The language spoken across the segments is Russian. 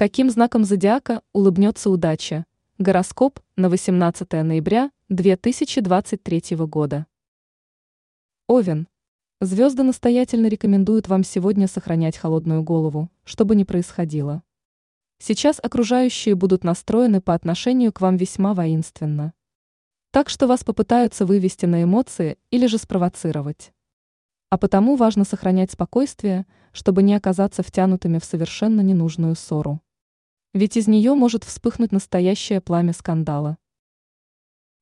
Каким знаком зодиака улыбнется удача? Гороскоп на 18 ноября 2023 года. Овен. Звезды настоятельно рекомендуют вам сегодня сохранять холодную голову, что бы ни происходило. Сейчас окружающие будут настроены по отношению к вам весьма воинственно. Так что вас попытаются вывести на эмоции или же спровоцировать. А потому важно сохранять спокойствие, чтобы не оказаться втянутыми в совершенно ненужную ссору. Ведь из нее может вспыхнуть настоящее пламя скандала.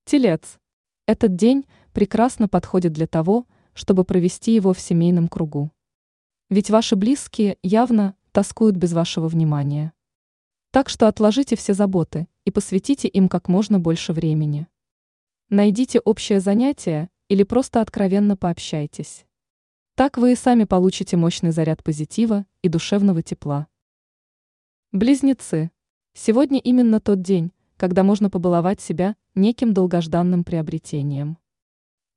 Телец. Этот день прекрасно подходит для того, чтобы провести его в семейном кругу. Ведь ваши близкие явно тоскуют без вашего внимания. Так что отложите все заботы и посвятите им как можно больше времени. Найдите общее занятие или просто откровенно пообщайтесь. Так вы и сами получите мощный заряд позитива и душевного тепла. Близнецы. Сегодня именно тот день, когда можно побаловать себя неким долгожданным приобретением.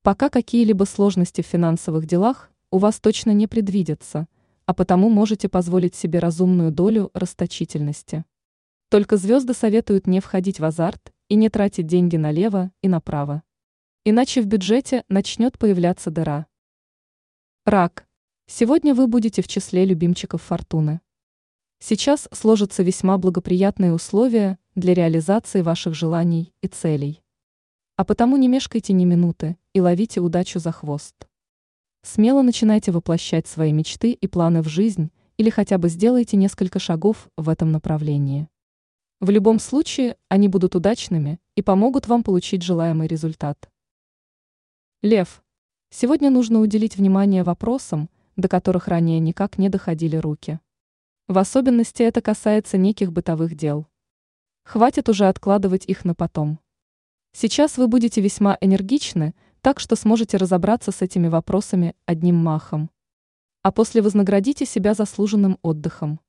Пока какие-либо сложности в финансовых делах у вас точно не предвидятся, а потому можете позволить себе разумную долю расточительности. Только звезды советуют не входить в азарт и не тратить деньги налево и направо. Иначе в бюджете начнет появляться дыра. Рак. Сегодня вы будете в числе любимчиков фортуны. Сейчас сложатся весьма благоприятные условия для реализации ваших желаний и целей. А потому не мешкайте ни минуты и ловите удачу за хвост. Смело начинайте воплощать свои мечты и планы в жизнь или хотя бы сделайте несколько шагов в этом направлении. В любом случае они будут удачными и помогут вам получить желаемый результат. Лев. Сегодня нужно уделить внимание вопросам, до которых ранее никак не доходили руки. В особенности это касается неких бытовых дел. Хватит уже откладывать их на потом. Сейчас вы будете весьма энергичны, так что сможете разобраться с этими вопросами одним махом. А после вознаградите себя заслуженным отдыхом.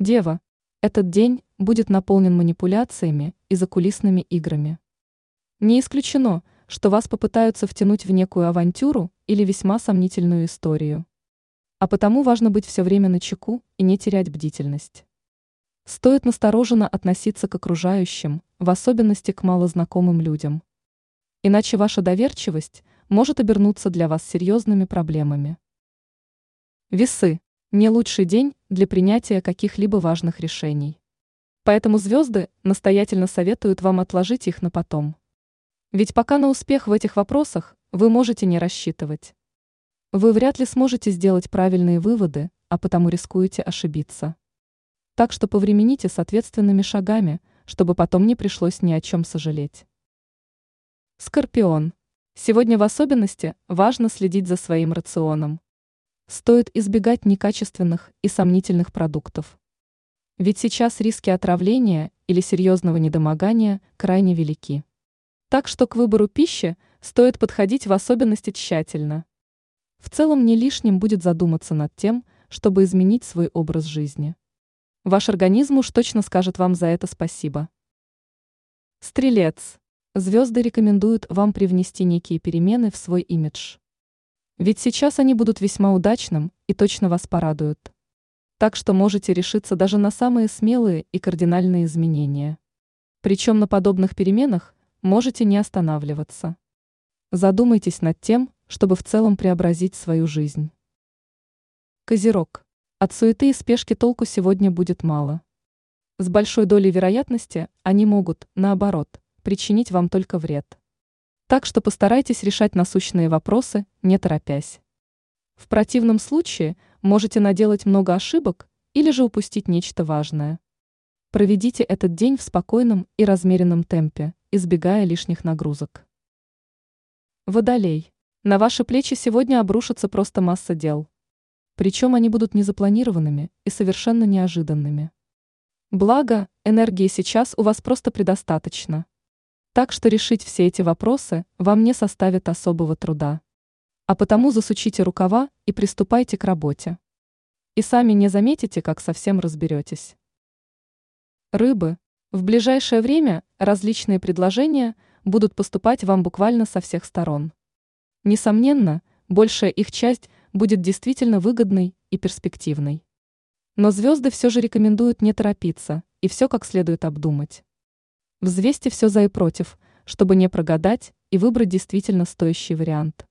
Дева. Этот день будет наполнен манипуляциями и закулисными играми. Не исключено, что вас попытаются втянуть в некую авантюру или весьма сомнительную историю. А потому важно быть все время на чеку и не терять бдительность. Стоит настороженно относиться к окружающим, в особенности к малознакомым людям. Иначе ваша доверчивость может обернуться для вас серьезными проблемами. Весы – не лучший день для принятия каких-либо важных решений. Поэтому звезды настоятельно советуют вам отложить их на потом. Ведь пока на успех в этих вопросах вы можете не рассчитывать. Вы вряд ли сможете сделать правильные выводы, а потому рискуете ошибиться. Так что повремените с ответственными шагами, чтобы потом не пришлось ни о чем сожалеть. Скорпион. Сегодня в особенности важно следить за своим рационом. Стоит избегать некачественных и сомнительных продуктов. Ведь сейчас риски отравления или серьезного недомогания крайне велики. Так что к выбору пищи стоит подходить в особенности тщательно. В целом не лишним будет задуматься над тем, чтобы изменить свой образ жизни. Ваш организм уж точно скажет вам за это спасибо. Стрелец. Звезды рекомендуют вам привнести некие перемены в свой имидж. Ведь сейчас они будут весьма удачным и точно вас порадуют. Так что можете решиться даже на самые смелые и кардинальные изменения. Причем на подобных переменах можете не останавливаться. Задумайтесь над тем, чтобы в целом преобразить свою жизнь. Козерог. От суеты и спешки толку сегодня будет мало. С большой долей вероятности они могут, наоборот, причинить вам только вред. Так что постарайтесь решать насущные вопросы, не торопясь. В противном случае можете наделать много ошибок или же упустить нечто важное. Проведите этот день в спокойном и размеренном темпе, избегая лишних нагрузок. Водолей. На ваши плечи сегодня обрушится просто масса дел. Причем они будут незапланированными и совершенно неожиданными. Благо, энергии сейчас у вас просто предостаточно. Так что решить все эти вопросы вам не составит особого труда. А потому засучите рукава и приступайте к работе. И сами не заметите, как совсем разберетесь. Рыбы. В ближайшее время различные предложения будут поступать вам буквально со всех сторон. Несомненно, большая их часть будет действительно выгодной и перспективной. Но звезды все же рекомендуют не торопиться и все как следует обдумать. Взвесьте все за и против, чтобы не прогадать и выбрать действительно стоящий вариант.